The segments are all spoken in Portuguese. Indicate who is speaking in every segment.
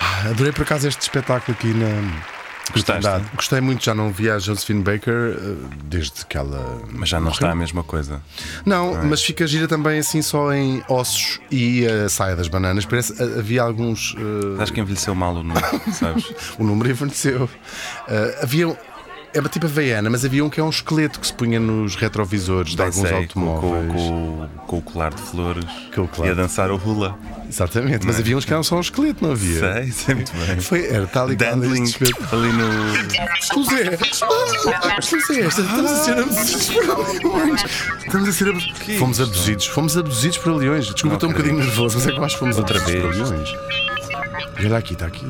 Speaker 1: Ah, Adorei por acaso este espetáculo aqui na.
Speaker 2: Gostaste?
Speaker 1: Gostei muito, já não vi a Josephine Baker eh, desde que ela.
Speaker 2: Mas já não
Speaker 1: morreu.
Speaker 2: está a mesma coisa.
Speaker 1: Não, mas fica gira também assim só em ossos e a saia das bananas. Parece eh, havia alguns. eh,
Speaker 2: Acho que envelheceu mal o número, sabes?
Speaker 1: o número envelheceu. Eh, havia. É tipo havaiana, mas havia um que é um esqueleto que se punha nos retrovisores de alguns automóveis.
Speaker 2: Com, com- com o colar de flores
Speaker 1: Com o colar.
Speaker 2: e a dançar o hula.
Speaker 1: Exatamente, mas havia uns que eram só um esqueleto, não havia?
Speaker 2: Sei, sei muito bem.
Speaker 1: Foi, era tal e qual
Speaker 2: ali no.
Speaker 1: José! Ah, José, estamos a ser abduzidos por leões! Estamos a ser abduzidos. Fomos abduzidos, fomos abduzidos por leões. Desculpa, estou um bocadinho nervoso, mas é que que fomos
Speaker 2: Outra vez.
Speaker 1: por leões. E olha aqui, está aqui.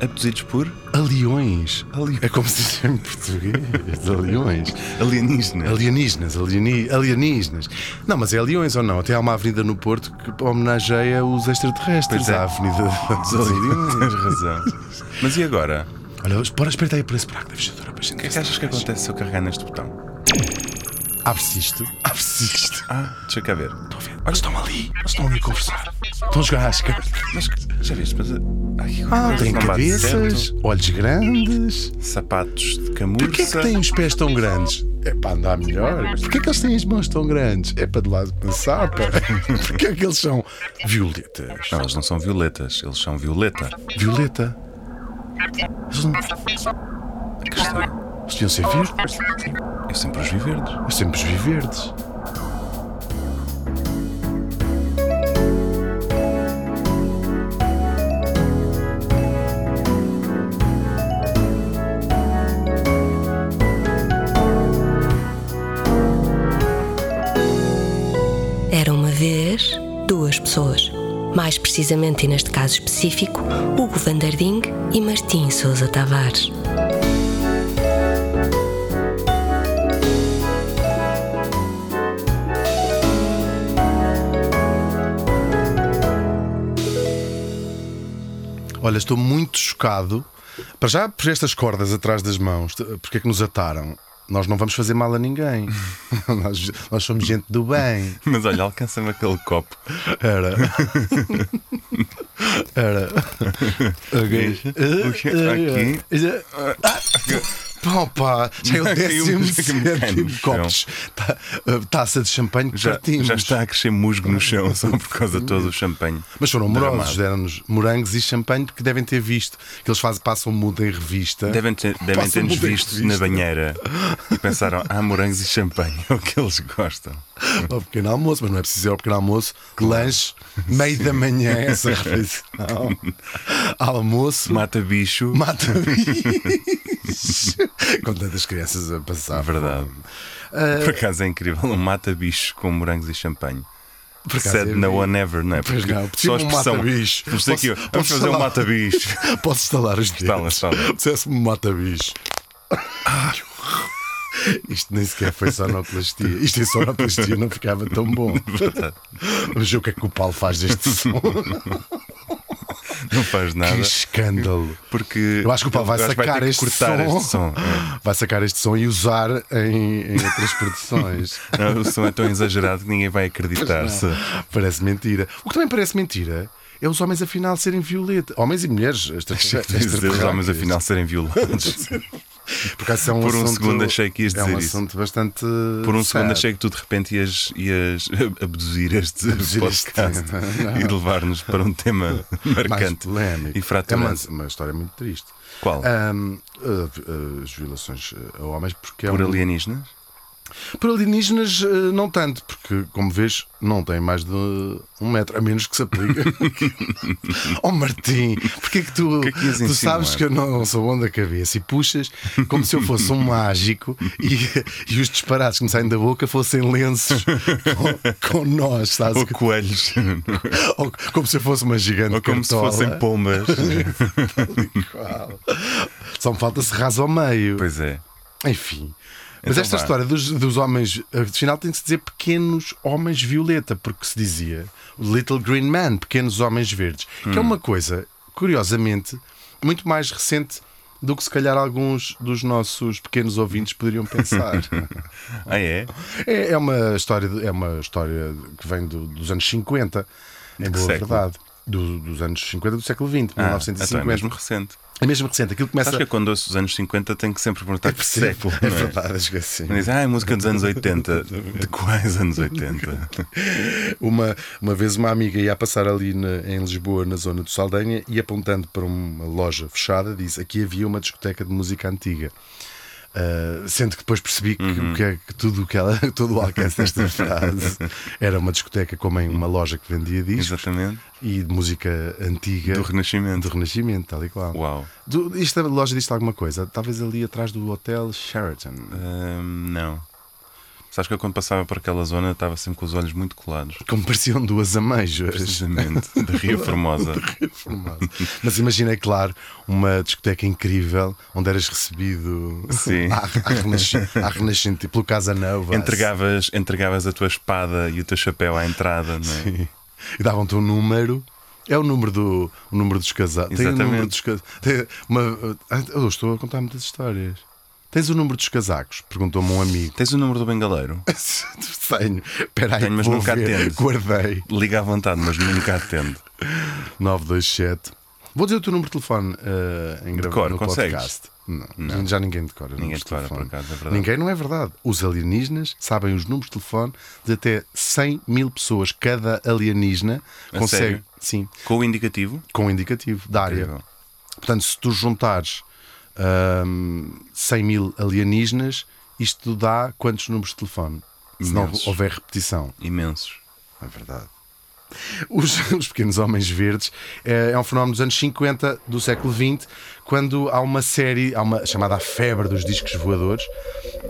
Speaker 2: Abduzidos por
Speaker 1: A leões.
Speaker 2: Ali-
Speaker 1: É como se diz em português. A leões.
Speaker 2: alienígenas.
Speaker 1: Alienígenas, alieni... alienígenas. Não, mas é leões ou não? Até há uma avenida no Porto que homenageia os extraterrestres.
Speaker 2: Pois é.
Speaker 1: A avenida dos
Speaker 2: Tens
Speaker 1: leões.
Speaker 2: razão. Mas e agora?
Speaker 1: Olha, bora, espera aí por esse buraco da fechadura para a gente.
Speaker 2: O que é que achas que acontece se eu carregar neste botão?
Speaker 1: Abre-se isto. Abre-se isto.
Speaker 2: Ah, deixa cá ver.
Speaker 1: Estão a ver? Olha, estão ali. Eles estão ali a conversar. Estão a jogar às cartas.
Speaker 2: Mas já viste? Mas, ai,
Speaker 1: Ah,
Speaker 2: bate
Speaker 1: cabeças, olhos grandes.
Speaker 2: Sapatos de camurça.
Speaker 1: Porquê é que têm os pés tão grandes? É para andar melhor. Porquê é que eles têm as mãos tão grandes? É para de lado pensar. pá. Porquê é que eles são violetas?
Speaker 2: Não, eles não são violetas, eles são violeta.
Speaker 1: Violeta. Eles não.
Speaker 2: Que estranho.
Speaker 1: Eles deviam ser verdes.
Speaker 2: Eu sempre os vi verdes.
Speaker 1: Eu sempre os vi verdes.
Speaker 3: Era uma vez duas pessoas. Mais precisamente, e neste caso específico, Hugo Vanderding e Martim Sousa Tavares.
Speaker 1: Olha, estou muito chocado. Para já, por estas cordas atrás das mãos, porque é que nos ataram? Nós não vamos fazer mal a ninguém. nós, nós somos gente do bem.
Speaker 2: Mas olha, alcança-me aquele copo.
Speaker 1: Era. Era. Ok.
Speaker 2: O quê? Aqui.
Speaker 1: Opa, já é o décimo sétimo copos. Tá, uh, taça de champanhe que
Speaker 2: Já,
Speaker 1: partimos.
Speaker 2: já está a crescer musgo no chão só por causa de todo o champanhe.
Speaker 1: Mas foram amorosos,
Speaker 2: derramado.
Speaker 1: deram-nos morangos e champanhe porque devem ter visto que eles fazem, passam muda em revista.
Speaker 2: Devem ter- devem ter-nos
Speaker 1: muito em
Speaker 2: visto
Speaker 1: revista.
Speaker 2: na banheira e pensaram: ah, morangos e champanhe, é o que eles gostam.
Speaker 1: Ao pequeno almoço, mas não é preciso ir ao pequeno almoço, lanche, meio da manhã, essa refeição. Almoço,
Speaker 2: Mata bicho,
Speaker 1: mata bicho. Com tantas crianças a passar.
Speaker 2: É verdade. Por acaso é incrível, um mata-bicho com morangos e champanhe. Said
Speaker 1: é
Speaker 2: no one ever, não é?
Speaker 1: Pois não,
Speaker 2: só a
Speaker 1: um
Speaker 2: expressão.
Speaker 1: mata-bicho.
Speaker 2: Vamos dizer aqui,
Speaker 1: Posso-
Speaker 2: vamos
Speaker 1: posso
Speaker 2: fazer um mata-bicho.
Speaker 1: Posso estalar os dedos?
Speaker 2: Estala, estala.
Speaker 1: Dissesse-me um mata-bicho. Isto nem sequer foi sonoplastia. Isto em sonoplastia não ficava tão bom. Vamos ver o que é que o Paulo faz deste som.
Speaker 2: Não faz nada.
Speaker 1: Que escândalo.
Speaker 2: Porque
Speaker 1: Eu acho que o Paulo vai sacar
Speaker 2: que
Speaker 1: este
Speaker 2: cortar
Speaker 1: som.
Speaker 2: este som. é.
Speaker 1: Vai sacar este som e usar em, em outras produções.
Speaker 2: Não, o som é tão exagerado que ninguém vai acreditar. se-
Speaker 1: Parece mentira. O que também parece mentira é os homens afinal serem violeta. Homens e mulheres. Esta,
Speaker 2: Achei que ias dizer os homens afinal serem violados.
Speaker 1: É um
Speaker 2: Por um
Speaker 1: assunto-
Speaker 2: segundo achei que ias
Speaker 1: É um
Speaker 2: dizer isso.
Speaker 1: assunto bastante.
Speaker 2: Por um segundo
Speaker 1: sad.
Speaker 2: achei que tu de repente ias, ias abduzir este
Speaker 1: Abduzir este
Speaker 2: podcast
Speaker 1: tema.
Speaker 2: e levar-nos para um tema marcante e
Speaker 1: É uma,
Speaker 2: fraturante.
Speaker 1: uma história muito triste.
Speaker 2: Qual?
Speaker 1: Ahm, ah, ah, as violações a homens, porque é
Speaker 2: Por
Speaker 1: um-
Speaker 2: alienígenas?
Speaker 1: Por alienígenas, ah, não tanto, porque, como vês, não tem mais de um metro, a menos que se aplique. oh Martim, porque é que tu,
Speaker 2: que é que
Speaker 1: tu sabes que eu não sou bom da cabeça e puxas como se eu fosse um mágico e, e os disparados que me saem da boca fossem lenços com, com nós, sabes?
Speaker 2: Ou coelhos?
Speaker 1: Ou como se eu fosse uma gigante
Speaker 2: Ou como se
Speaker 1: cartola.
Speaker 2: fossem pombas?
Speaker 1: Só me falta serrar ao meio.
Speaker 2: pois é.
Speaker 1: Enfim. Mas
Speaker 2: Então
Speaker 1: esta
Speaker 2: vá.
Speaker 1: história dos, dos homens, afinal tem que se dizer pequenos homens violeta, porque se dizia Little Green Man, pequenos homens verdes, que
Speaker 2: Hum.
Speaker 1: é uma coisa, curiosamente, muito mais recente do que se calhar alguns dos nossos pequenos ouvintes poderiam pensar.
Speaker 2: ah, é?
Speaker 1: é? É uma história, é uma história que vem do, dos anos 50, em boa
Speaker 2: século?
Speaker 1: verdade. Do, dos anos 50 do século XX,
Speaker 2: Ah,
Speaker 1: 1950.
Speaker 2: então é mesmo recente.
Speaker 1: É mesmo recente. Aquilo começa.
Speaker 2: Acho que quando ouço os anos 50 tenho que sempre perguntar que
Speaker 1: Percebo.
Speaker 2: século.
Speaker 1: É
Speaker 2: é?
Speaker 1: verdade, acho que é assim.
Speaker 2: Diz, ah, é música dos anos 80. De quais anos 80?
Speaker 1: Uma, uma vez uma amiga ia a passar ali na- em Lisboa, na zona do Saldanha, e apontando para uma loja fechada, disse aqui havia uma discoteca de música antiga. Ah, sendo que depois percebi que,
Speaker 2: Uhum.
Speaker 1: que, é- que tudo o que ela, todo o alcance desta frase era uma discoteca como em uma loja que vendia discos
Speaker 2: Exatamente.
Speaker 1: e de música antiga
Speaker 2: Do Renascimento.
Speaker 1: do Renascimento, tal e qual.
Speaker 2: Uau.
Speaker 1: Do, isto, a loja diz alguma coisa? Talvez ali atrás do Hotel Sheraton.
Speaker 2: Ahm, não. Sabes que eu quando passava por aquela zona estava sempre com os olhos muito colados.
Speaker 1: Como pareciam duas ameijas.
Speaker 2: Precisamente. Da Ria Formosa.
Speaker 1: Reformado. Mas imagina, é claro, uma discoteca incrível onde eras recebido
Speaker 2: Sim.
Speaker 1: à, à, renasci- à Renascente, pelo Casa Nova.
Speaker 2: Entregavas, entregavas a tua espada e o teu chapéu à entrada, não é?
Speaker 1: Sim. E davam-te um número. É o número, do, o número dos casados. Tem o
Speaker 2: Exatamente.
Speaker 1: número dos casados. Eu estou a contar muitas histórias. Tens o número dos casacos? Perguntou-me um amigo.
Speaker 2: Tens o número do bengaleiro?
Speaker 1: Tenho. Espera aí,
Speaker 2: Tenho, mas nunca
Speaker 1: ver.
Speaker 2: atendo.
Speaker 1: Guardei.
Speaker 2: Liga à vontade, mas nunca atendo.
Speaker 1: 927. Vou dizer o teu número de telefone eh, em
Speaker 2: Decora,
Speaker 1: no
Speaker 2: consegues?
Speaker 1: podcast. Não, já ninguém decora.
Speaker 2: Ninguém
Speaker 1: de
Speaker 2: decora,
Speaker 1: telefone.
Speaker 2: por acaso, é verdade.
Speaker 1: Ninguém, não é verdade. Os alienígenas sabem os números de telefone de até 100 mil pessoas. Cada alienígena
Speaker 2: A
Speaker 1: consegue.
Speaker 2: sério?
Speaker 1: Sim,
Speaker 2: Com o indicativo?
Speaker 1: com um indicativo da área.
Speaker 2: Incrível.
Speaker 1: Portanto, se tu juntares ahm, 100 mil alienígenas, isto dá quantos números de telefone? Se não
Speaker 2: Imensos.
Speaker 1: houver repetição.
Speaker 2: Imensos.
Speaker 1: É verdade. Os, os pequenos homens verdes é, é um fenómeno dos anos 50 do século XX, quando há uma série, há uma chamada a febre dos discos voadores.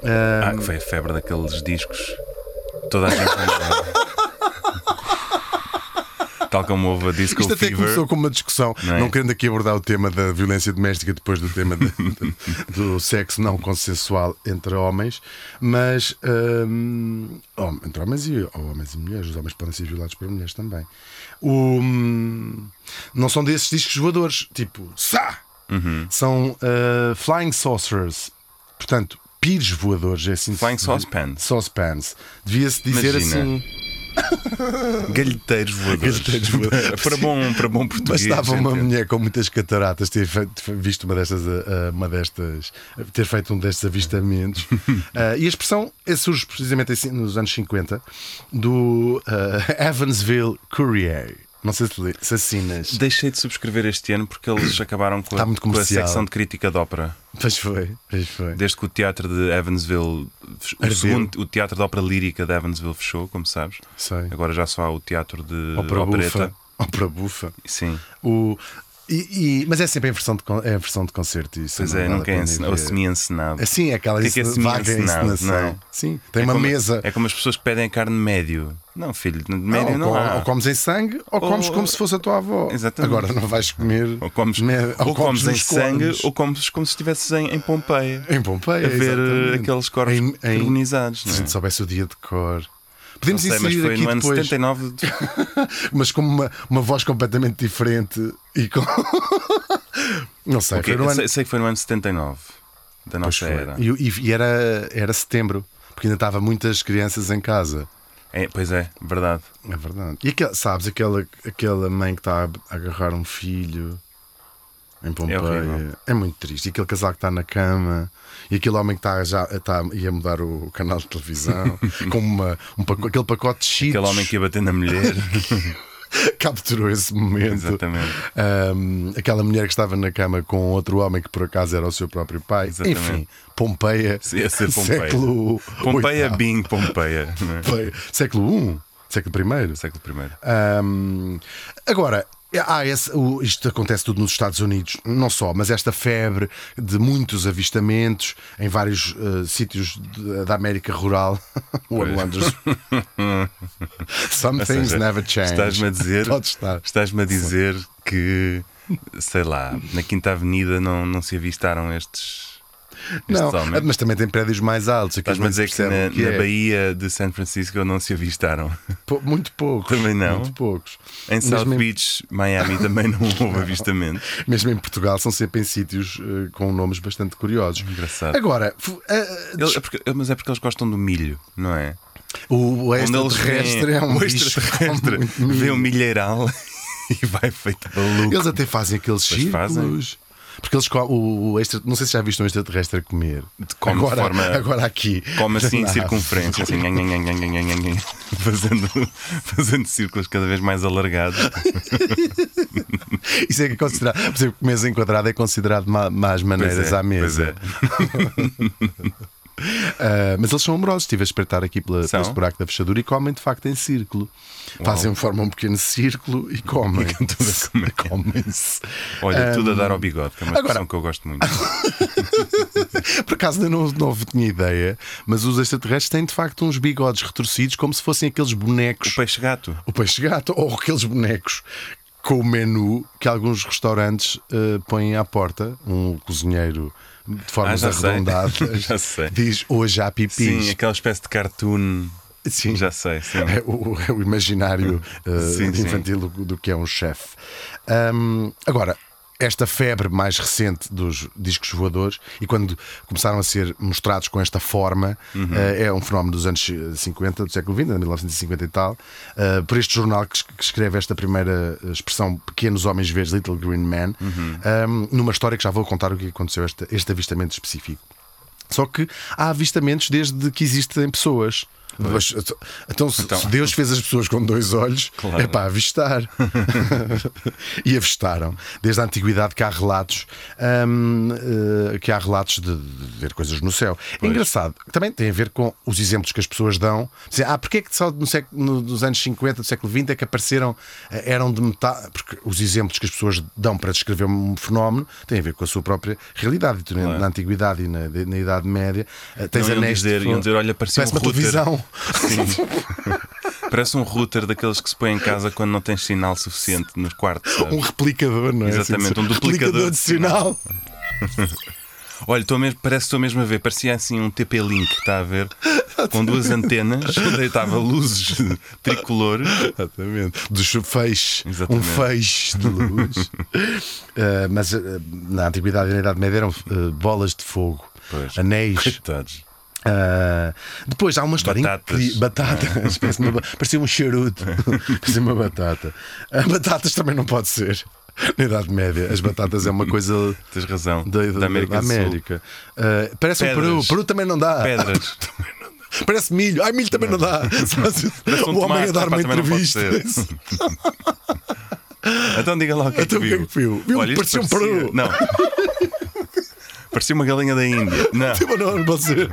Speaker 2: Ah,
Speaker 1: Ah,
Speaker 2: que foi a febre daqueles discos. Toda a gente. Tal como houve a Disco
Speaker 1: isto até
Speaker 2: Fever.
Speaker 1: começou com uma discussão,
Speaker 2: Não
Speaker 1: não,
Speaker 2: é?
Speaker 1: querendo aqui abordar o tema da violência doméstica depois do tema de- do sexo não consensual entre homens, mas hum, entre homens e homens e mulheres, os homens podem ser violados por mulheres também. O, hum, não são desses discos voadores, tipo, Sá!
Speaker 2: Uhum.
Speaker 1: São uh, Flying Saucers, portanto, pires voadores, é assim.
Speaker 2: Flying saucepans.
Speaker 1: Saucepans. Devia-se dizer
Speaker 2: Imagina.
Speaker 1: assim.
Speaker 2: Galheteiros voadores.
Speaker 1: Galheteiros voadores.
Speaker 2: para, bom, para bom português.
Speaker 1: Bastava uma
Speaker 2: entende?
Speaker 1: mulher com muitas cataratas ter feito, visto uma destas, ah, uma destas, ter feito um destes avistamentos. Ah, e a expressão é, surge precisamente assim, nos anos 50 do ah, Evansville Courier. Não sei se, assinas.
Speaker 2: Deixei de subscrever este ano porque eles acabaram com a,
Speaker 1: muito
Speaker 2: com a secção de crítica de ópera.
Speaker 1: Pois foi, pois foi.
Speaker 2: Desde que o teatro de Evansville, o, segundo, o teatro de ópera lírica de Evansville fechou, como sabes.
Speaker 1: Sei.
Speaker 2: Agora já só há o teatro de
Speaker 1: Ópera
Speaker 2: opereta.
Speaker 1: bufa. Ópera bufa.
Speaker 2: Sim,
Speaker 1: O, e, e- mas é sempre em versão de, é em versão de concerto. Isso
Speaker 2: pois
Speaker 1: não
Speaker 2: é,
Speaker 1: a
Speaker 2: nunca é
Speaker 1: ver.
Speaker 2: ou semi-encenado.
Speaker 1: Assim, é aquela
Speaker 2: que é que é
Speaker 1: vaga
Speaker 2: não é?
Speaker 1: Sim, tem
Speaker 2: É
Speaker 1: uma
Speaker 2: como-
Speaker 1: mesa.
Speaker 2: É como as pessoas que pedem a carne médio. Não, filho, de médio
Speaker 1: ou,
Speaker 2: não,
Speaker 1: com- ou comes em sangue ou,
Speaker 2: Ou-
Speaker 1: comes como se fosse a tua avó.
Speaker 2: Exatamente.
Speaker 1: Agora não vais comer.
Speaker 2: Ou comes,
Speaker 1: me-
Speaker 2: ou comes em
Speaker 1: nos
Speaker 2: sangue ou comes como se estivesses em, em Pompeia.
Speaker 1: em Pompeia.
Speaker 2: a ver
Speaker 1: exatamente.
Speaker 2: aqueles corpos
Speaker 1: Em- em-
Speaker 2: carbonizados.
Speaker 1: Se a
Speaker 2: não é?
Speaker 1: gente soubesse o dia de cor.
Speaker 2: Não
Speaker 1: Podemos
Speaker 2: sei, mas
Speaker 1: inserir
Speaker 2: foi
Speaker 1: aqui
Speaker 2: no ano
Speaker 1: depois,
Speaker 2: 79. de-
Speaker 1: mas com uma, uma voz completamente diferente e com. não sei,
Speaker 2: Ok,
Speaker 1: foi no
Speaker 2: eu
Speaker 1: ano.
Speaker 2: sei, sei que foi no ano 79 da nossa era.
Speaker 1: E, e- era, era setembro, porque ainda estava muitas crianças em casa.
Speaker 2: É, pois é, verdade.
Speaker 1: É verdade. E aquela, sabes, aquela, aquela mãe que está a agarrar um filho em Pompeia.
Speaker 2: horrível.
Speaker 1: É, muito triste. E aquele casal que está na cama. E aquele homem que está já está, ia mudar o canal de televisão com uma, um paco- aquele pacote de cheetos.
Speaker 2: Aquele homem que ia bater na mulher.
Speaker 1: capturou esse momento.
Speaker 2: Exatamente.
Speaker 1: Ahm, aquela mulher que estava na cama com outro homem que por acaso era o seu próprio pai.
Speaker 2: Exatamente.
Speaker 1: Enfim, Pompeia.
Speaker 2: Ia ser Pompeia.
Speaker 1: Século
Speaker 2: Pompeia. Bing, Pompeia. é?
Speaker 1: Pompeia. Século I. Século I.
Speaker 2: Século I.
Speaker 1: Ahm, agora, há esse- o- isto acontece tudo nos Estados Unidos, não só, mas esta febre de muitos avistamentos em vários eh, sítios de- da América rural. One wonders. Some things
Speaker 2: seja,
Speaker 1: never change.
Speaker 2: Estás-me a dizer, estás-me a dizer que, sei lá, na Quinta Avenida não, não se avistaram estes,
Speaker 1: Não,
Speaker 2: Especialmente.
Speaker 1: mas também tem prédios mais altos.
Speaker 2: Estás-me a
Speaker 1: não
Speaker 2: dizer que na, na
Speaker 1: é.
Speaker 2: Baía de San Francisco não se avistaram.
Speaker 1: Pou- Muito poucos.
Speaker 2: Também não?
Speaker 1: Muito poucos.
Speaker 2: Em South
Speaker 1: Mesmo em,
Speaker 2: Beach, Miami, também não houve avistamento.
Speaker 1: mesmo em Portugal são sempre em sítios eh, com nomes bastante curiosos.
Speaker 2: Engraçado.
Speaker 1: Agora, eh,
Speaker 2: Ele- é porque- mas é porque eles gostam do milho, não é?
Speaker 1: o, o extraterrestre é um
Speaker 2: o
Speaker 1: bicho
Speaker 2: extraterrestre
Speaker 1: muito
Speaker 2: vê o
Speaker 1: milho.
Speaker 2: milheiral e vai feito maluco.
Speaker 1: Eles até fazem aqueles
Speaker 2: Pois
Speaker 1: círculos.
Speaker 2: fazem.
Speaker 1: Porque eles o, o extra, não sei se já viste um extraterrestre a comer.
Speaker 2: Come de
Speaker 1: agora,
Speaker 2: forma-
Speaker 1: agora aqui.
Speaker 2: Come assim em circunferência, assim, nhan, nhan, nhan, fazendo, fazendo círculos cada vez mais alargados.
Speaker 1: Isso é que é considerado. Por exemplo, mesa enquadrada é considerado má, más maneiras
Speaker 2: Pois é,
Speaker 1: à mesa.
Speaker 2: pois é.
Speaker 1: Ah, mas eles são amorosos. Estive a espreitar aqui pela,
Speaker 2: São?
Speaker 1: pelo buraco da fechadura e comem de facto em círculo. Fazem, formam um pequeno círculo e comem.
Speaker 2: tudo a comer.
Speaker 1: Comem-se.
Speaker 2: Olha, tudo a dar ao bigode, que é uma
Speaker 1: agora-
Speaker 2: que eu gosto muito.
Speaker 1: Por acaso ainda não, não tinha ideia, mas os extraterrestres têm de facto uns bigodes retorcidos como se fossem aqueles bonecos.
Speaker 2: O peixe-gato.
Speaker 1: o peixe gato ou aqueles bonecos com o menu que alguns restaurantes eh, põem à porta. Um cozinheiro de formas
Speaker 2: Ah,
Speaker 1: arredondadas diz hoje há pipis.
Speaker 2: Sim, aquela espécie de cartoon.
Speaker 1: Sim.
Speaker 2: Já sei, sim.
Speaker 1: É o, é o imaginário eh,
Speaker 2: Sim, sim.
Speaker 1: infantil do, do que é um chefe. Ahm, agora, esta febre mais recente dos discos voadores e quando começaram a ser mostrados com esta forma,
Speaker 2: Uhum.
Speaker 1: eh, é um fenómeno dos anos 50, do século XX, de 1950 e tal, eh, por este jornal que, es- que escreve esta primeira expressão, Pequenos Homens Verdes, Little Green Men,
Speaker 2: Uhum.
Speaker 1: ahm, numa história que já vou contar o que aconteceu, este, este avistamento específico. Só que há avistamentos desde que existem pessoas. Mas, então, se
Speaker 2: Então.
Speaker 1: se Deus fez as pessoas com dois olhos,
Speaker 2: Claro.
Speaker 1: é para avistar. e avistaram. Desde a antiguidade que há relatos hum, eh, que há relatos de, de ver coisas no céu. É engraçado. Também tem a ver com os exemplos que as pessoas dão. Ah, porque é que só no século, no- nos anos 50 do século XX é que apareceram, eh, eram de metade. Porque os exemplos que as pessoas dão para descrever um fenómeno têm a ver com a sua própria realidade.
Speaker 2: Claro.
Speaker 1: Na antiguidade e na, na Idade Média eh, tens
Speaker 2: Não, iam
Speaker 1: anéis de
Speaker 2: dizer- iam dizer, olha, parecia
Speaker 1: Parece
Speaker 2: um
Speaker 1: uma televisão.
Speaker 2: Parece um router daqueles que se põe em casa quando não tens sinal suficiente nos quartos. sabes?
Speaker 1: Um replicador, não é?
Speaker 2: Exatamente,
Speaker 1: Assim,
Speaker 2: um duplicador
Speaker 1: de sinal.
Speaker 2: Olha, mesmo, parece que estou mesmo a ver. Parecia assim um TP-Link, está a ver? Com duas antenas, onde estava luzes tricolor.
Speaker 1: Exatamente. Dos feixes. Um feixe de luz. Eh, mas eh, na Antiguidade e na Idade Média eram eh, bolas de fogo,
Speaker 2: Pois.
Speaker 1: anéis.
Speaker 2: Coitados.
Speaker 1: Ah, depois há uma história
Speaker 2: Batatas.
Speaker 1: incri- Batatas. Parece uma Parecia um charuto. Parecia uma batata. Ah, batatas também não pode ser. Na Idade Média, as batatas é uma coisa
Speaker 2: Tens razão.
Speaker 1: da, da-
Speaker 2: da América.
Speaker 1: da. América. Ah, parece um
Speaker 2: Pedras.
Speaker 1: Peru. Peru também não dá.
Speaker 2: Pedras.
Speaker 1: Parece milho. Ai, milho também não, dá.
Speaker 2: Um
Speaker 1: o homem a dar uma entrevista.
Speaker 2: Então diga lá o que é
Speaker 1: Então o que é
Speaker 2: viu.
Speaker 1: que viu? Viu?
Speaker 2: Olha,
Speaker 1: Parecia um peru.
Speaker 2: Não. Parecia uma galinha da Índia. Não.
Speaker 1: Tipo, não, não pode ser.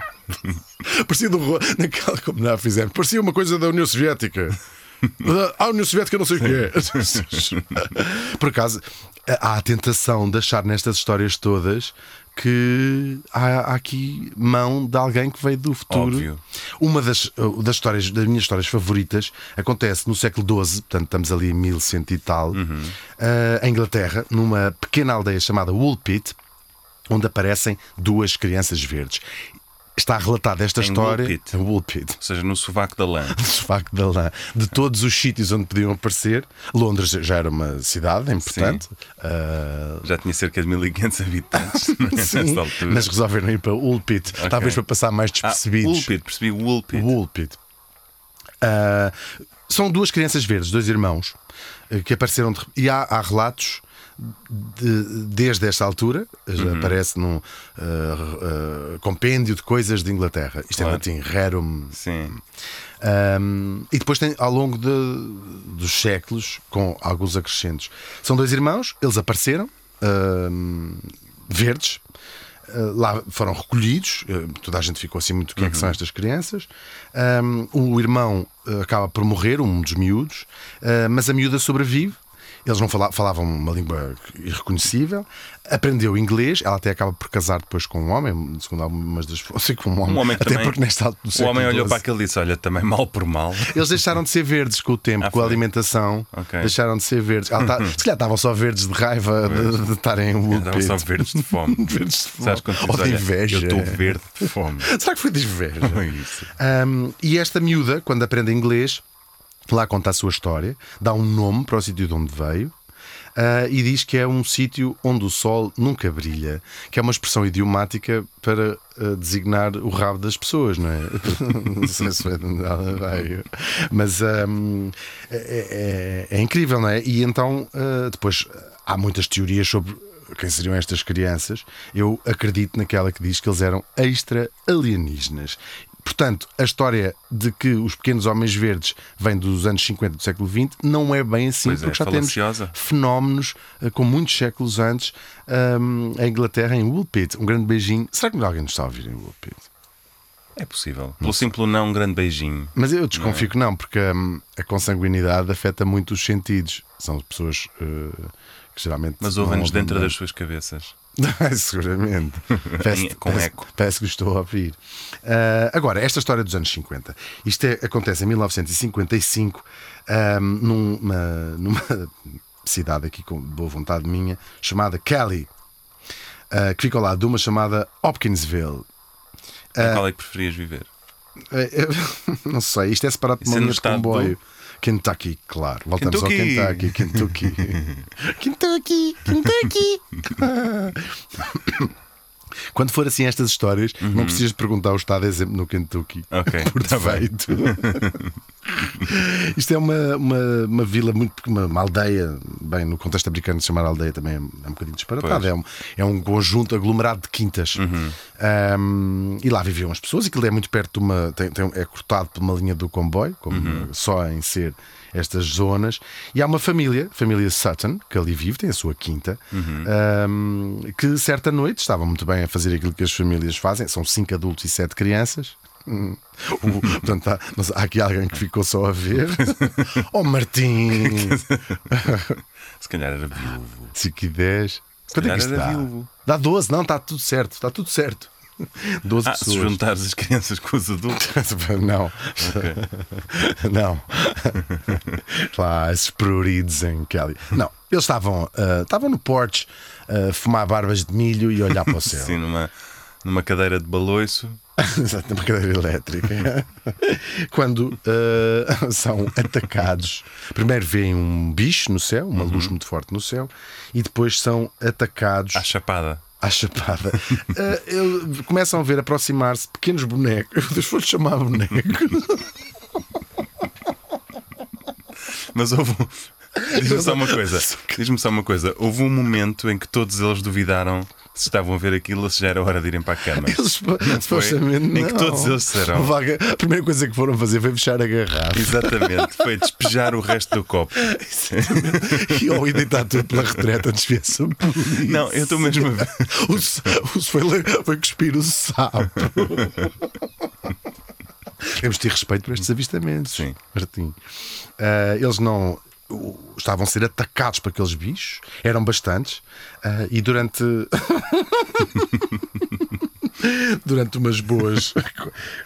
Speaker 1: Parecia do, naquela como não fizemos. Parecia uma coisa da União Soviética. Ah, a União Soviética não sei o que é. Por acaso, há a tentação de achar nestas histórias todas que há, há aqui mão de alguém que veio do futuro.
Speaker 2: Óbvio.
Speaker 1: Uma das, uh, das histórias, das minhas histórias favoritas, acontece no século XII, portanto estamos ali em 1100 e tal,
Speaker 2: Uhum.
Speaker 1: uh, em Inglaterra, numa pequena aldeia chamada Woolpit, onde aparecem duas crianças verdes. Está relatada esta
Speaker 2: Em
Speaker 1: história
Speaker 2: Woolpit?
Speaker 1: Woolpit
Speaker 2: Ou seja, no sovaco da lã.
Speaker 1: de facto da lã, de todos os sítios onde podiam aparecer. Londres já era uma cidade importante. Ah,
Speaker 2: Já tinha cerca de 1500 habitantes nessa altura.
Speaker 1: mas resolveram ir para Woolpit, talvez para passar mais
Speaker 2: ah,
Speaker 1: despercebidos.
Speaker 2: Woolpit, percebi Woolpit.
Speaker 1: Woolpit. Ah, são duas crianças verdes, dois irmãos, que apareceram de- e há, há relatos de- desde esta altura,
Speaker 2: Uhum.
Speaker 1: aparece num ah, ah, compêndio de coisas de Inglaterra. Isto é
Speaker 2: Claro.
Speaker 1: latim, rerum.
Speaker 2: Sim.
Speaker 1: Um, e depois tem ao longo de- dos séculos, com alguns acrescentos. São dois irmãos, eles apareceram, um, verdes, uh, lá foram recolhidos, uh, toda a gente ficou assim muito: quem é que são estas crianças? Um, o irmão uh, acaba por morrer, um dos miúdos, mas a miúda sobrevive. Eles não fala- falavam uma língua irreconhecível, aprendeu inglês, ela até acaba por casar depois com um homem, segundo algumas das fontes, com um homem,
Speaker 2: Um homem
Speaker 1: até
Speaker 2: também-
Speaker 1: porque nesta altura
Speaker 2: O homem olhou
Speaker 1: XII,
Speaker 2: para aquele e disse: Olha, também mal por mal.
Speaker 1: Eles deixaram de ser verdes com o tempo,
Speaker 2: Ah,
Speaker 1: com a alimentação.
Speaker 2: Ok.
Speaker 1: Deixaram de ser verdes. Ela tá- se calhar estavam só verdes de raiva de, estarem em
Speaker 2: Estavam só verdes de fome.
Speaker 1: Verdes de fome.
Speaker 2: Sabes quando
Speaker 1: Ou
Speaker 2: dizes,
Speaker 1: de
Speaker 2: "Olha,
Speaker 1: inveja.
Speaker 2: Eu estou verde de fome.
Speaker 1: Será que foi de inveja?
Speaker 2: Foi isso.
Speaker 1: Um, e esta miúda, quando aprende inglês, lá conta a sua história, dá um nome para o sítio de onde veio. ah, e diz que é um sítio onde o sol nunca brilha, que é uma expressão idiomática para ah, designar o rabo das pessoas, não é? não sei se de ela veio, mas ahm, é, é- é incrível, não é? E então, ah, depois há muitas teorias sobre quem seriam estas crianças, eu acredito naquela que diz que eles eram extra-alienígenas. Portanto, a história de que os pequenos homens verdes vêm dos anos 50 do século XX não é bem assim,
Speaker 2: Pois é,
Speaker 1: porque já
Speaker 2: falaciosa.
Speaker 1: temos fenómenos eh, com muitos séculos antes ahm, em Inglaterra, em Woolpit. Um grande beijinho. Será que alguém nos está a ouvir em Woolpit?
Speaker 2: É possível. Pelo simples não, um grande beijinho.
Speaker 1: Mas eu desconfio que não, porque hum, a consanguinidade afeta muito os sentidos. São pessoas eh, que geralmente.
Speaker 2: Mas ouvem-nos
Speaker 1: ouvem
Speaker 2: dentro das suas cabeças.
Speaker 1: Seguramente. Parece,
Speaker 2: Com
Speaker 1: parece-
Speaker 2: eco.
Speaker 1: Parece que estou a ouvir. Ah, agora, esta história dos anos 50. Isto é- acontece em 1955, ahm, numa, numa cidade aqui com boa vontade minha, chamada Cali, ah, que fica ao lado de uma chamada Hopkinsville.
Speaker 2: Em qual é que preferias viver?
Speaker 1: Eh, eu não sei, isto é separado de uma
Speaker 2: é
Speaker 1: linha de comboio. Kentucky, claro. Voltamos
Speaker 2: Kentucky.
Speaker 1: ao Kentucky. Kentucky. Kentucky. Kentucky. Quando for assim estas histórias, não precisas perguntar o estado exemplo no Kentucky.
Speaker 2: Uhum. Ok,
Speaker 1: Por
Speaker 2: tá
Speaker 1: defeito. Isto é uma, uma, uma vila muito. Uma, uma aldeia, bem, no contexto americano chamar aldeia também é, é um bocadinho disparatado. É um, é um conjunto aglomerado de quintas.
Speaker 2: Uhum.
Speaker 1: Um, e lá viviam as pessoas. Aquilo é muito perto de uma. Tem, tem- é cortado por uma linha do comboio, como
Speaker 2: Uhum.
Speaker 1: só em ser estas zonas. E há uma família, família Sutton, que ali vive, tem a sua quinta,
Speaker 2: Uhum.
Speaker 1: um, que certa noite estava muito bem a fazer aquilo que as famílias fazem. São cinco adultos e sete crianças. Hum. O- portanto, há, mas há aqui alguém que ficou só a ver. oh, Martim!
Speaker 2: Se calhar era viúvo.
Speaker 1: 5 e 10. Quanto é que
Speaker 2: calhar
Speaker 1: isto
Speaker 2: era
Speaker 1: dá?
Speaker 2: viúvo.
Speaker 1: Dá 12, não, está tudo certo, está tudo certo. 12
Speaker 2: Ah, se
Speaker 1: pessoas.
Speaker 2: juntares as crianças com os adultos.
Speaker 1: Não, não. Lá, esses pruridos em Kelly. Não, eles estavam, ah, estavam no porch a fumar barbas de milho e olhar para o céu.
Speaker 2: Assim, numa, numa cadeira de baloiço.
Speaker 1: Exato, uma cadeira elétrica. Quando ah, são atacados, primeiro veem um bicho no céu, uma luz muito forte no céu, e depois são atacados
Speaker 2: À chapada.
Speaker 1: À chapada. Ele- começam a ver aproximar-se pequenos bonecos. Deus vou chamar bonecos.
Speaker 2: Mas houve. Diz-me só uma coisa. Diz-me só uma coisa. Houve um momento em que todos eles duvidaram se estavam a ver aquilo se já era hora de irem para a cama.
Speaker 1: Eles supostamente
Speaker 2: Em
Speaker 1: não.
Speaker 2: que todos eles.
Speaker 1: Vaga- A primeira coisa que foram fazer foi fechar a garrafa.
Speaker 2: Exatamente. Foi despejar o resto do copo.
Speaker 1: e ao ir deitar tudo pela retreta, polícia.
Speaker 2: Não, eu estou mesmo a ver.
Speaker 1: O, o foi, foi cuspir o sapo. Temos de ter respeito por estes avistamentos.
Speaker 2: Sim.
Speaker 1: Martim. Ah, eles não. Estavam a ser atacados por aqueles bichos, eram bastantes, ah, e durante. durante umas boas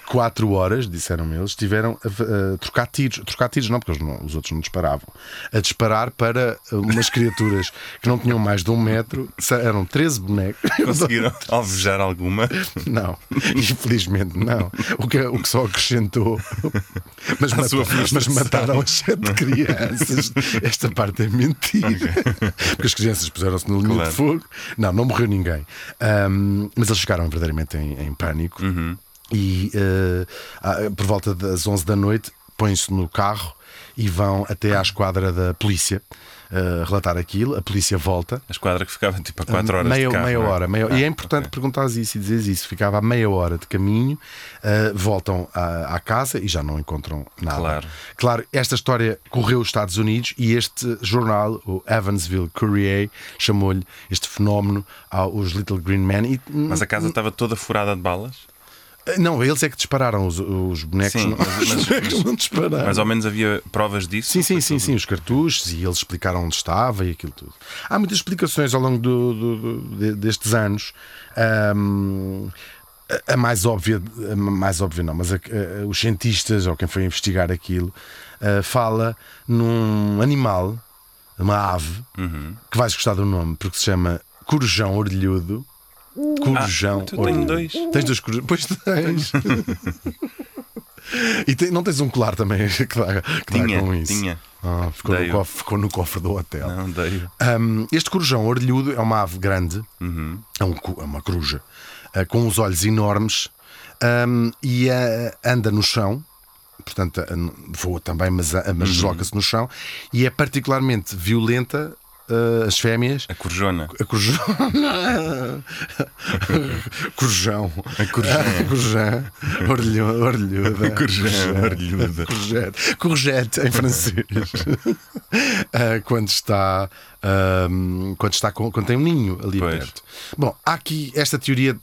Speaker 1: quatro horas, disseram eles, estiveram a, a trocar tiros. Trocar tiros não, porque não- os outros não disparavam. A disparar para umas criaturas que não tinham mais de um metro. Eram 13 bonecos.
Speaker 2: Conseguiram alvejar alguma.
Speaker 1: Não, infelizmente não. O que, o que só acrescentou. Mas, mata- mas mataram as sete crianças. Esta parte é mentira. Porque as crianças puseram-se no linha
Speaker 2: Claro.
Speaker 1: de fogo. Não, não morreu ninguém. Ahm, mas eles ficaram verdadeiramente em, em pânico.
Speaker 2: Uhum.
Speaker 1: E ah, por volta das 11 da noite põem-se no carro e vão até à esquadra da polícia. eh, relatar aquilo, a polícia volta
Speaker 2: A esquadra que ficava tipo a 4 horas
Speaker 1: meia,
Speaker 2: de carro,
Speaker 1: meia
Speaker 2: é?
Speaker 1: hora. meia-
Speaker 2: Ah,
Speaker 1: e é importante perguntares isso e dizeres isso. Ficava a meia hora de caminho, uh, voltam à, à casa e já não encontram nada.
Speaker 2: Claro.
Speaker 1: Claro, esta história correu os Estados Unidos e este jornal, o Evansville Courier, chamou-lhe este fenómeno aos Little Green Men. E,
Speaker 2: Mas a casa estava toda furada de balas?
Speaker 1: Não, eles é que dispararam os, os bonecos.
Speaker 2: Sim,
Speaker 1: não,
Speaker 2: mas-
Speaker 1: os bonecos
Speaker 2: mas-
Speaker 1: não dispararam.
Speaker 2: Mas ao menos havia provas disso.
Speaker 1: Sim, sim, sim, sim, os cartuchos e eles explicaram onde estava e aquilo tudo. Há muitas explicações ao longo do- do- do- de- destes anos. Ahm, a- mais óbvia, a mais óbvia não, mas a- a- os cientistas ou quem foi investigar aquilo ah, fala num animal, uma ave, que vais gostar do nome, porque se chama corujão orelhudo. Corujão
Speaker 2: Ah, então tenho dois.
Speaker 1: Tens dois corujões? Pois tens. E tem- não tens um colar também que dá, que dá
Speaker 2: Tinha,
Speaker 1: com isso?
Speaker 2: tinha.
Speaker 1: Ah, ficou, no cofre, ficou no cofre do hotel.
Speaker 2: Não, dei.
Speaker 1: Um, este corujão orelhudo é uma ave grande,
Speaker 2: Uhum.
Speaker 1: é, um é uma coruja, uh, com os olhos enormes um, e uh, anda no chão. Portanto, uh, voa também, mas, uh,
Speaker 2: Uhum.
Speaker 1: mas desloca-se no chão e é particularmente violenta. Uh, as fêmeas,
Speaker 2: A corjona.
Speaker 1: a corujão. corujão.
Speaker 2: A corujão.
Speaker 1: Corujão. Orelhu- Orelhuda.
Speaker 2: Corujão, orelhuda.
Speaker 1: Courgette. Courgette em francês. Ah, quando está. ahm, quando, está com, quando tem um ninho ali
Speaker 2: Pois.
Speaker 1: perto. Bom, há aqui esta teoria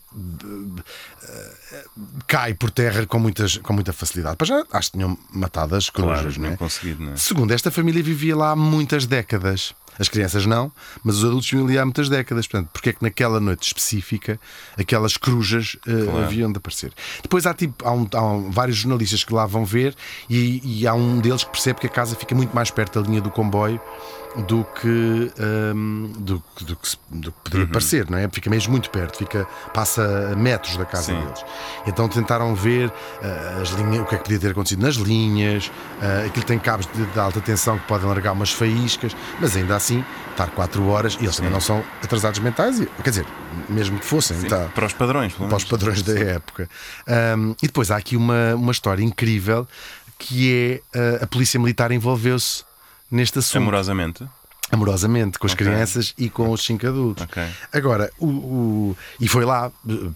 Speaker 1: eh, cai por terra com, muitas, com muita facilidade. Para já acho que tinham matado as corujas,
Speaker 2: Claro,
Speaker 1: não é?
Speaker 2: conseguido, não é?
Speaker 1: Segundo, esta família vivia lá há muitas décadas. As crianças não, mas os adultos viviam ali há muitas décadas. Portanto, porque é que naquela noite específica aquelas corujas eh,
Speaker 2: Claro.
Speaker 1: haviam de aparecer? Depois há, tipo, há, um- há um- vários jornalistas que lá vão ver e, e há um deles que percebe que a casa fica muito mais perto da linha do comboio do que, hum, do, do que, do que
Speaker 2: Uhum.
Speaker 1: poderia parecer, não é? Fica mesmo muito perto, fica, passa a metros da casa
Speaker 2: Sim.
Speaker 1: deles. Então tentaram ver ah, as linhas, o que é que podia ter acontecido nas linhas, ah, aquilo tem cabos de, de alta tensão que podem largar umas faíscas, mas ainda assim, estar 4 horas, e eles também não são atrasados mentais, quer dizer, mesmo que fossem,
Speaker 2: Sim,
Speaker 1: tá,
Speaker 2: Para os padrões,
Speaker 1: para os padrões da época. Ahm, e depois há aqui uma, uma história incrível que é ah, a polícia militar envolveu-se neste assunto
Speaker 2: Amorosamente.
Speaker 1: amorosamente com as
Speaker 2: Ok.
Speaker 1: crianças e com os cinco adultos.
Speaker 2: Ok.
Speaker 1: Agora, o, o- e foi lá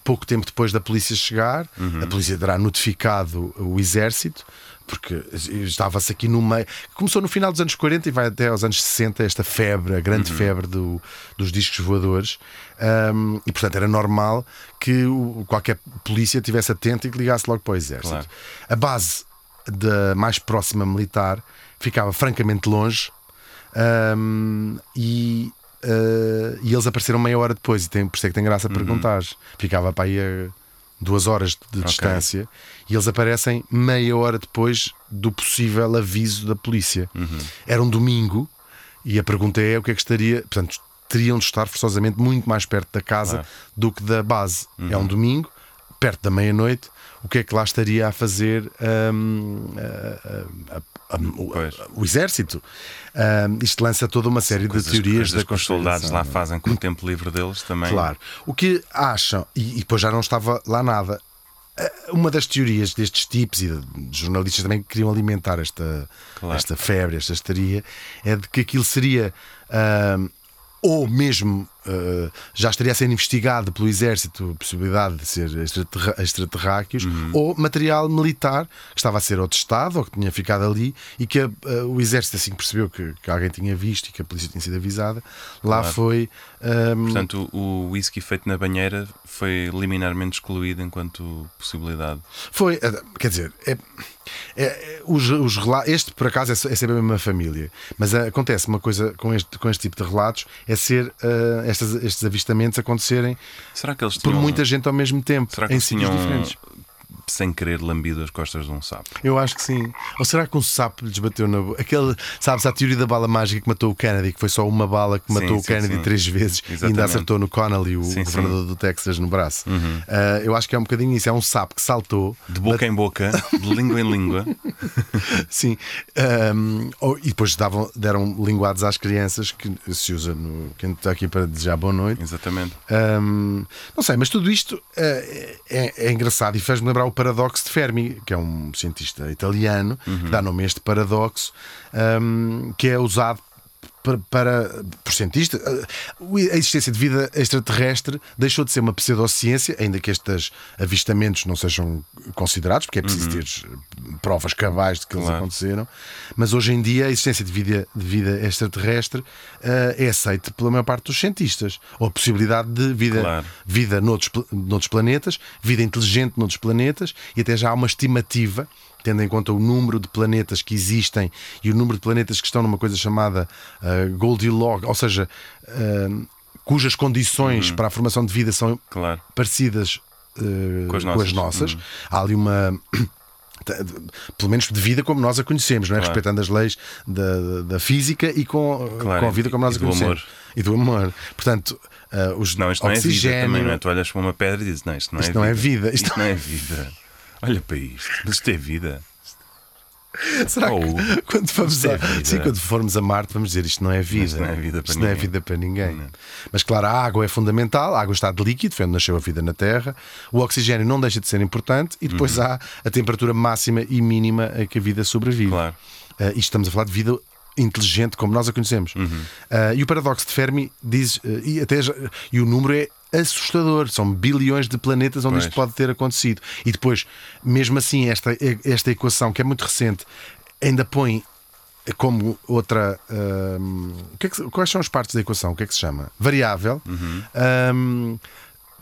Speaker 1: pouco tempo depois da polícia chegar,
Speaker 2: Uhum.
Speaker 1: a polícia terá notificado o exército. Porque estava-se aqui no meio. Começou no final dos anos 40 e vai até aos anos 60, esta febre, a
Speaker 2: Uhum.
Speaker 1: grande febre do- dos discos voadores. Ahm, e portanto era normal que o- qualquer polícia estivesse atento e que ligasse logo para o exército.
Speaker 2: Claro.
Speaker 1: A base da mais próxima militar ficava francamente longe um, e, uh, e eles apareceram meia hora depois. E tem, por isso é que tem graça perguntar. Ficava para aí a duas horas de distância e eles aparecem meia hora depois do possível aviso da polícia. Era um domingo e a pergunta é o que é que estaria. Portanto, teriam de estar forçosamente muito mais perto da casa
Speaker 2: Claro.
Speaker 1: do que da base. É um domingo, perto da meia-noite. O que é que lá estaria a fazer a- a- a- a- o- o exército? Hum, isto lança toda uma série
Speaker 2: Coisas,
Speaker 1: de teorias
Speaker 2: coisas
Speaker 1: da
Speaker 2: que os soldados lá fazem com o tempo livre deles também.
Speaker 1: Claro. O que acham, e, e depois já não estava lá nada. eh, Uma das teorias destes tipos e de, jornalistas também que queriam alimentar esta,
Speaker 2: Claro.
Speaker 1: esta febre, esta histeria, é de que aquilo seria ahm, ou mesmo ah, já estaria a ser investigado pelo exército a possibilidade de ser extraterráqueos
Speaker 2: Uhum.
Speaker 1: ou material militar que estava a ser ou testado ou que tinha ficado ali e que a- o exército assim que percebeu que, que alguém tinha visto e que a polícia tinha sido avisada lá
Speaker 2: Claro.
Speaker 1: foi ahm,
Speaker 2: Portanto, o, o whisky feito na banheira foi liminarmente excluído enquanto possibilidade.
Speaker 1: Foi, eh, quer dizer, é, é- é- os, os este por acaso é, é sempre a mesma família, mas eh, acontece uma coisa com este, com este tipo de relatos: é ser estas- estes avistamentos acontecerem
Speaker 2: Será que eles
Speaker 1: por
Speaker 2: tinham,
Speaker 1: muita gente ao mesmo tempo, em sítios
Speaker 2: tinham,
Speaker 1: diferentes.
Speaker 2: Sem querer, lambido as costas de um sapo?
Speaker 1: Eu acho que sim. Ou será que um sapo lhes bateu na boca? Aquele, sabes, a teoria da bala mágica que matou o Kennedy, que foi só uma bala que
Speaker 2: Sim,
Speaker 1: matou o
Speaker 2: sim,
Speaker 1: Kennedy
Speaker 2: sim.
Speaker 1: três vezes e ainda
Speaker 2: Exatamente.
Speaker 1: acertou no Connolly, o
Speaker 2: Sim,
Speaker 1: governador do Texas, no braço. Ah, eu acho que é um bocadinho isso. É um sapo que saltou,
Speaker 2: De boca em boca, de língua em língua.
Speaker 1: Sim. Ou- e depois davam, deram linguados às crianças que se usa no. Quem está aqui para desejar boa noite.
Speaker 2: Exatamente.
Speaker 1: Ahm, não sei, mas tudo isto eh, é, é engraçado e faz-me lembrar o paradoxo de Fermi, que é um cientista italiano que dá nome a este paradoxo, ahm, que é usado para, para por cientistas, a existência de vida extraterrestre deixou de ser uma pseudociência, ainda que estes avistamentos não sejam considerados, porque é preciso ter provas cabais de que eles
Speaker 2: Claro.
Speaker 1: aconteceram. Mas hoje em dia a existência de vida, de vida extraterrestre eh, é aceita pela maior parte dos cientistas. Ou a possibilidade de vida,
Speaker 2: Claro.
Speaker 1: vida noutros, noutros planetas, vida inteligente noutros planetas, e até já há uma estimativa, tendo em conta o número de planetas que existem e o número de planetas que estão numa coisa chamada eh, Goldilocks, ou seja, eh, cujas condições para a formação de vida são
Speaker 2: Claro.
Speaker 1: parecidas eh,
Speaker 2: Com as
Speaker 1: com as
Speaker 2: nossas.
Speaker 1: nossas. Há ali uma. Pelo menos de vida como nós a conhecemos, não é?
Speaker 2: Claro.
Speaker 1: respeitando as leis da, da física e com,
Speaker 2: Claro,
Speaker 1: com a vida como nós a
Speaker 2: do
Speaker 1: conhecemos.
Speaker 2: amor.
Speaker 1: E do amor. Portanto, eh, os
Speaker 2: Não, isto não é vida
Speaker 1: oxigênio.
Speaker 2: também, não é? Tu olhas para uma pedra e dizes, não, isto não,
Speaker 1: Isto
Speaker 2: é,
Speaker 1: não é
Speaker 2: vida.
Speaker 1: vida, isto
Speaker 2: Isto não é vida. Olha para isto. Mas isto é vida.
Speaker 1: Será
Speaker 2: Oh,
Speaker 1: que quando, vamos
Speaker 2: é
Speaker 1: a,
Speaker 2: vida.
Speaker 1: sim, quando formos a Marte, vamos dizer isto não é vida.
Speaker 2: Isto não é vida para
Speaker 1: é
Speaker 2: ninguém.
Speaker 1: vida para ninguém.
Speaker 2: Não.
Speaker 1: Mas claro, a água é fundamental, a água está de líquido, foi onde nasceu a vida na Terra. O oxigênio não deixa de ser importante e depois
Speaker 2: Uhum.
Speaker 1: há a temperatura máxima e mínima a que a vida sobrevive.
Speaker 2: Claro.
Speaker 1: Uh, isto estamos a falar de vida inteligente como nós a conhecemos.
Speaker 2: Uhum.
Speaker 1: Uh, e o paradoxo de Fermi diz, uh, e, até já- e o número é assustador, são bilhões de planetas onde
Speaker 2: Pois.
Speaker 1: isto pode ter acontecido. E depois, mesmo assim, esta, esta equação, que é muito recente, ainda põe como outra. hum, que é que- quais são as partes da equação? O que é que se chama? Variável. Hum,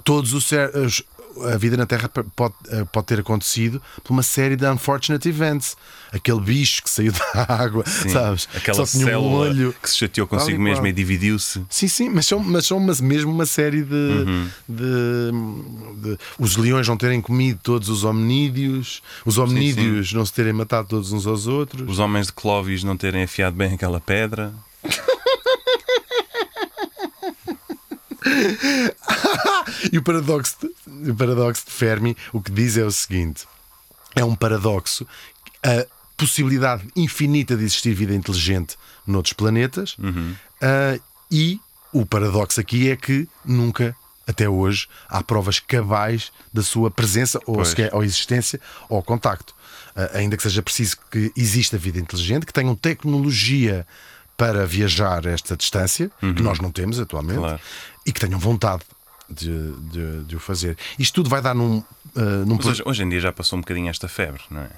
Speaker 1: todos os, os- a vida na Terra pode, eh, pode ter acontecido por uma série de unfortunate events. Aquele bicho que saiu da água,
Speaker 2: Sim.
Speaker 1: sabes?
Speaker 2: Aquela
Speaker 1: Só tinha um olho.
Speaker 2: que se chateou consigo mesmo e dividiu-se.
Speaker 1: Sim, sim, mas são, mas são mesmo uma série de,
Speaker 2: Uhum.
Speaker 1: de- de- Os leões não terem comido todos os hominídeos, os hominídeos não se terem matado todos uns aos outros.
Speaker 2: Os homens de Clovis não terem afiado bem aquela pedra.
Speaker 1: E o paradoxo, o paradoxo de Fermi o que diz é o seguinte: é um paradoxo. A possibilidade infinita de existir vida inteligente noutros planetas ah, e o paradoxo aqui é que nunca. Até hoje há provas cabais da sua presença ou, sequer, ou existência ou contacto. Ah, ainda que seja preciso que exista vida inteligente, que tenham tecnologia para viajar esta distância, que nós não temos atualmente,
Speaker 2: Claro.
Speaker 1: e que tenham vontade de, de, de o fazer. Isto tudo vai dar num. ah, num
Speaker 2: hoje, hoje em dia já passou um bocadinho esta febre, não é?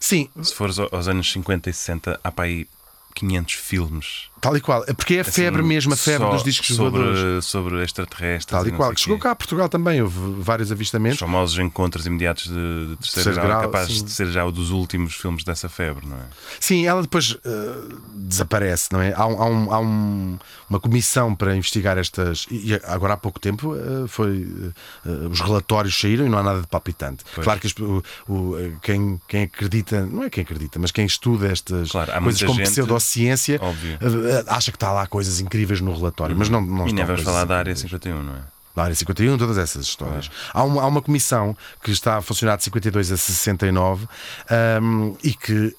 Speaker 1: Sim,
Speaker 2: Se fores ao- aos anos 50 e 60, há para aí 500 filmes.
Speaker 1: Tal e qual. Porque é a febre
Speaker 2: assim,
Speaker 1: mesmo, a febre dos discos
Speaker 2: sobre,
Speaker 1: voadores.
Speaker 2: sobre extraterrestres.
Speaker 1: Tal e qual. chegou
Speaker 2: quê.
Speaker 1: cá a Portugal também, houve vários
Speaker 2: Os
Speaker 1: avistamentos.
Speaker 2: famosos encontros imediatos de, de terceiro,
Speaker 1: Terceiro
Speaker 2: grau,
Speaker 1: grau,
Speaker 2: capaz
Speaker 1: sim.
Speaker 2: de ser já o dos últimos filmes dessa febre, não é?
Speaker 1: Sim, ela depois ah, desaparece, não é? Há, um- há um- há um- uma comissão para investigar estas. E agora há pouco tempo ah, foi. ah, os relatórios saíram e não há nada de palpitante.
Speaker 2: Pois.
Speaker 1: Claro que o- o- quem, quem acredita, não é quem acredita, mas quem estuda estas
Speaker 2: Claro,
Speaker 1: coisas como
Speaker 2: gente-
Speaker 1: pseudociência
Speaker 2: Óbvio.
Speaker 1: Ah, acha que está lá coisas incríveis no relatório, mas não, não
Speaker 2: e nem vamos falar da área
Speaker 1: incríveis.
Speaker 2: 51, não é?
Speaker 1: da área 51, todas essas histórias. Há, uma, há uma comissão que está a funcionar de 52 a 69 hum, e que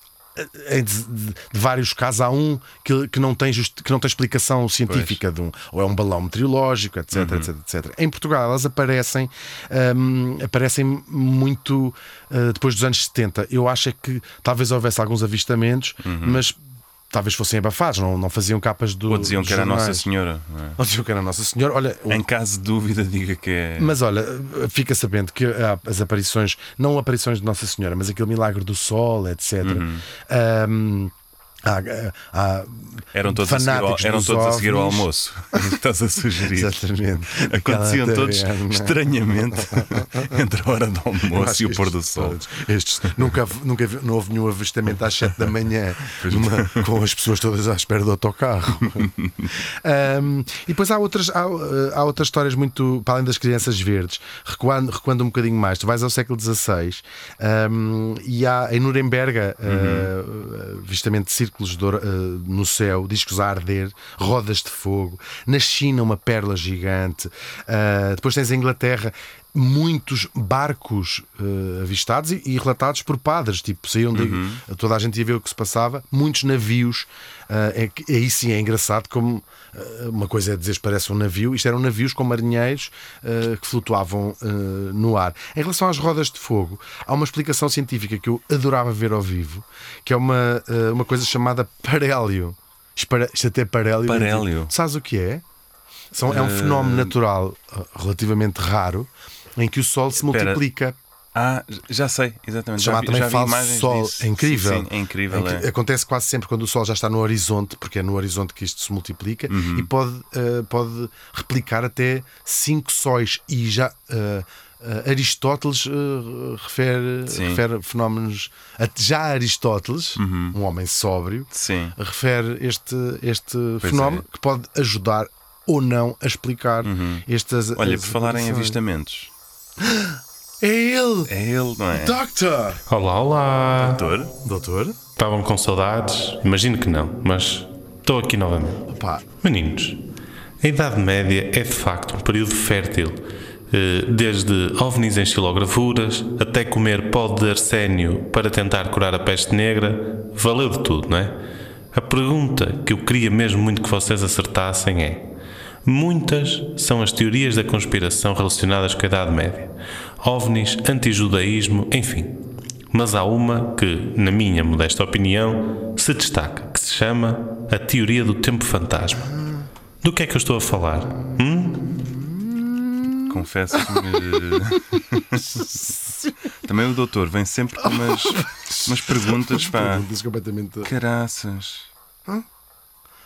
Speaker 1: eh, de, de- de vários casos há um que, que, não tem justi- que não tem explicação científica de um, ou é um balão meteorológico, etc, etc, etc. Em Portugal elas aparecem hum, aparecem muito eh, depois dos anos 70. Eu acho é que talvez houvesse alguns avistamentos, mas talvez fossem abafados, não, não faziam capas do
Speaker 2: Ou diziam que era Nossa
Speaker 1: jornais.
Speaker 2: Senhora, não é?
Speaker 1: Ou diziam que era Nossa Senhora. Olha, o-
Speaker 2: Em caso de dúvida, diga que é.
Speaker 1: mas olha, fica sabendo que as aparições, não aparições de Nossa Senhora, mas aquele milagre do sol, etc.
Speaker 2: Uhum.
Speaker 1: Ahm, há, há
Speaker 2: Eram todos, a seguir, ao, eram
Speaker 1: dos
Speaker 2: todos a seguir ao almoço. Estás a sugerir.
Speaker 1: Exatamente.
Speaker 2: Aconteciam
Speaker 1: Aquela
Speaker 2: todos
Speaker 1: taverna.
Speaker 2: estranhamente entre a hora do almoço e o pôr do sol.
Speaker 1: todos, Estes, nunca, nunca não houve nenhum avistamento às 7 da manhã numa- com as pessoas todas à espera do autocarro. Ahm, e depois há outras, há, uh, há outras histórias muito para além das crianças verdes, recuando, recuando um bocadinho mais. Tu vais ao século XVI ahm, e há em Nuremberg uh, avistamento de círculos de uh, no céu, discos a arder, rodas de fogo. Na China, uma pérola gigante. Uh, depois tens a Inglaterra muitos barcos eh, avistados e, e relatados por padres, tipo, saíam de, toda a gente ia ver o que se passava, muitos navios, eh, é, aí sim é engraçado como uma coisa é dizer parece um navio, isto eram navios com marinheiros eh, que flutuavam eh, no ar. Em relação às rodas de fogo, há uma explicação científica que eu adorava ver ao vivo, que é uma, eh, uma coisa chamada parélio. Isto até é parélio.
Speaker 2: Parélio.
Speaker 1: Sabes o que é? São, é um
Speaker 2: Eh,
Speaker 1: fenómeno natural uh, relativamente raro em que o Sol se multiplica.
Speaker 2: Ah, já sei, exatamente. Já
Speaker 1: Chamado
Speaker 2: vi,
Speaker 1: também
Speaker 2: já vi
Speaker 1: Sol.
Speaker 2: disso.
Speaker 1: É incrível.
Speaker 2: Sim, sim, é incrível.
Speaker 1: Que
Speaker 2: é.
Speaker 1: Acontece quase sempre quando o Sol já está no horizonte, porque é no horizonte que isto se multiplica,
Speaker 2: Uhum.
Speaker 1: e pode, uh, pode replicar até cinco sóis. E já uh, uh, Aristóteles uh, refere,
Speaker 2: Sim.
Speaker 1: refere fenómenos. Já Aristóteles,
Speaker 2: Uhum.
Speaker 1: um homem sóbrio,
Speaker 2: Sim.
Speaker 1: refere este, este
Speaker 2: Pois
Speaker 1: fenómeno
Speaker 2: é.
Speaker 1: que pode ajudar ou não a explicar estas.
Speaker 2: Olha, por falar em avistamentos,
Speaker 1: É ele!
Speaker 2: é ele, não é?
Speaker 1: Doctor!
Speaker 4: Olá, olá!
Speaker 2: Doutor?
Speaker 1: Doutor?
Speaker 4: Estavam com saudades? Imagino que não, mas estou aqui novamente.
Speaker 1: Opa,
Speaker 4: Meninos, a Idade Média é de facto um período fértil, eh, desde ovnis em xilografuras até comer pó de arsénio para tentar curar a peste negra, valeu de tudo, não é? A pergunta que eu queria mesmo muito que vocês acertassem é: muitas são as teorias da conspiração relacionadas com a Idade Média, ovnis, antijudaísmo, enfim. Mas há uma que, na minha modesta opinião, se destaca, que se chama a teoria do tempo fantasma. Do que é que eu estou a falar? Hum?
Speaker 2: Confesso que. Também o doutor vem sempre com umas, umas perguntas, pá.
Speaker 1: perguntas completamente.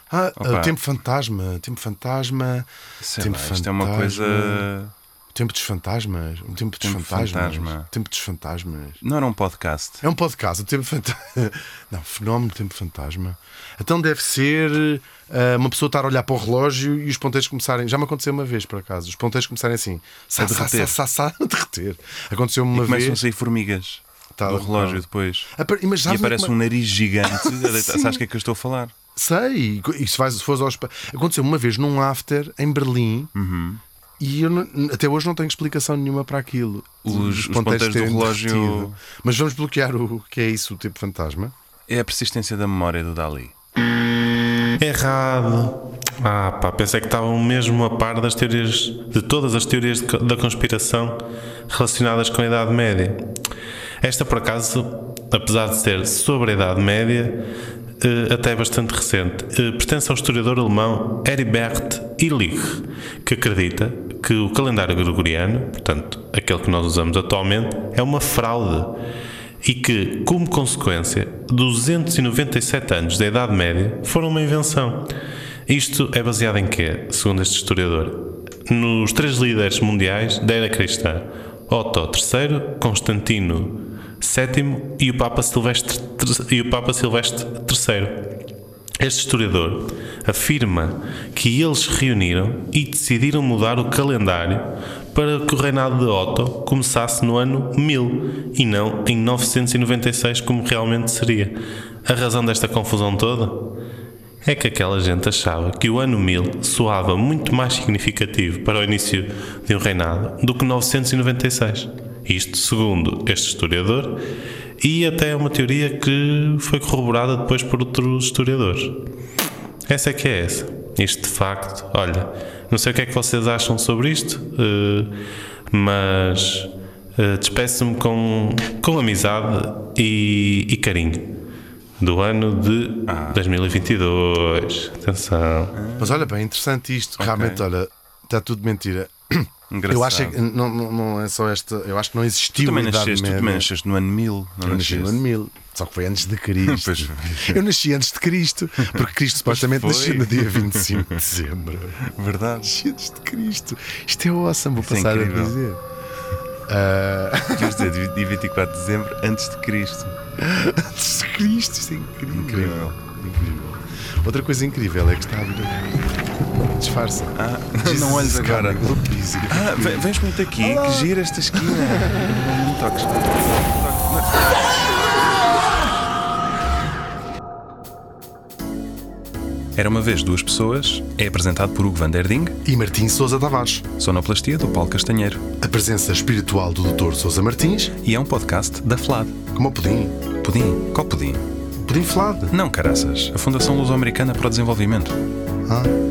Speaker 2: Caraças.
Speaker 1: Ah,
Speaker 2: Opa.
Speaker 1: o tempo fantasma, tempo fantasma,
Speaker 2: Sei
Speaker 1: tempo
Speaker 2: lá, isto é uma
Speaker 1: fantasma,
Speaker 2: coisa.
Speaker 1: o tempo dos fantasmas, o tempo dos
Speaker 2: Tempo
Speaker 1: fantasmas,
Speaker 2: fantasma.
Speaker 1: o tempo dos fantasmas.
Speaker 2: Não era um podcast.
Speaker 1: É um podcast, o tempo fantasma. Não, fenómeno tempo fantasma. Então deve ser ah, uma pessoa estar a olhar para o relógio e os ponteiros começarem. Já me aconteceu uma vez, por acaso. Os ponteiros começarem assim, sa,
Speaker 2: A derreter.
Speaker 1: sa, sa, a derreter. Aconteceu-me uma
Speaker 2: Começam a
Speaker 1: vez.
Speaker 2: sair formigas
Speaker 1: Tá,
Speaker 2: do relógio
Speaker 1: tá.
Speaker 2: depois.
Speaker 1: Ah, mas
Speaker 2: E aparece
Speaker 1: como-
Speaker 2: um nariz gigante. Sabes o que é que eu estou a falar?
Speaker 1: Sei, e se vais, se fores ao espa- Aconteceu uma vez num after em Berlim
Speaker 2: Uhum.
Speaker 1: e eu não- até hoje não tenho explicação nenhuma para aquilo.
Speaker 2: Os- os ponteiros do relógio-
Speaker 1: derretido. Mas vamos bloquear o que é isso, o tempo fantasma.
Speaker 2: É a persistência da memória do Dali.
Speaker 4: Errado. Ah, pá, pensei que estavam mesmo a par das teorias, de todas as teorias de da conspiração relacionadas com a Idade Média. Esta, por acaso, apesar de ser sobre a Idade Média, até é bastante recente, eh, pertence ao historiador alemão Heribert Illich, que acredita que o calendário gregoriano, portanto, aquele que nós usamos atualmente, é uma fraude e que, como consequência, 297 anos da Idade Média foram uma invenção. Isto é baseado em quê, segundo este historiador? Nos três líderes mundiais da era cristã: Otto III, Constantino VII e o Papa Silvestre, e o Papa Silvestre III. Este historiador afirma que eles reuniram e decidiram mudar o calendário para que o reinado de Otto começasse no ano 1000 e não em 996, como realmente seria. A razão desta confusão toda é que aquela gente achava que o ano 1000 soava muito mais significativo para o início de um reinado do que 996. Isto segundo este historiador e até é uma teoria que foi corroborada depois por outros historiadores. Essa é que é essa. Isto de facto, olha, não sei o que é que vocês acham sobre isto, eh, mas eh, despeço-me com, com amizade e, e carinho do ano de 2022. Atenção.
Speaker 1: Mas olha bem, interessante isto. Realmente, olha, está tudo mentira.
Speaker 2: Engraçado.
Speaker 1: Eu acho que não, não, não é só esta. Eu acho que não
Speaker 2: Tu
Speaker 1: existiu
Speaker 2: também
Speaker 1: a Idade
Speaker 2: nasceste, tu
Speaker 1: Média.
Speaker 2: também nasceste no ano 1000. Não
Speaker 1: Eu nasci no ano
Speaker 2: nasceste?
Speaker 1: 1000, só que foi antes de Cristo.
Speaker 2: Pois.
Speaker 1: Eu nasci antes de Cristo, porque Cristo supostamente
Speaker 2: foi.
Speaker 1: nasceu no dia 25 de dezembro.
Speaker 2: Verdade.
Speaker 1: Nasci antes de Cristo. Isto é awesome, vou
Speaker 2: Isso é
Speaker 1: passar a
Speaker 2: incrível.
Speaker 1: dizer.
Speaker 2: Queres dizer, dia 24 de dezembro, antes de Cristo.
Speaker 1: antes de Cristo, isto é incrível.
Speaker 2: Incrível.
Speaker 1: Incrível. Outra coisa incrível é que está a vir. Disfarça.
Speaker 2: Ah, não olhes
Speaker 1: is
Speaker 2: agora. Ah, ve- vens muito aqui, que gira esta esquina. Não me toques. Não me toques. Era uma vez duas pessoas, é apresentado por Hugo Van Der Ding,
Speaker 1: E Martim Sousa Tavares.
Speaker 2: sonoplastia do Paulo Castanheiro,
Speaker 1: A presença espiritual do Dr. Sousa Martins,
Speaker 2: e é um podcast da FLAD.
Speaker 1: como o pudim.
Speaker 2: Pudim? Qual pudim?
Speaker 1: Pudim flado.
Speaker 2: Não, caraças. A Fundação Luso-Americana para o Desenvolvimento.
Speaker 1: Ah.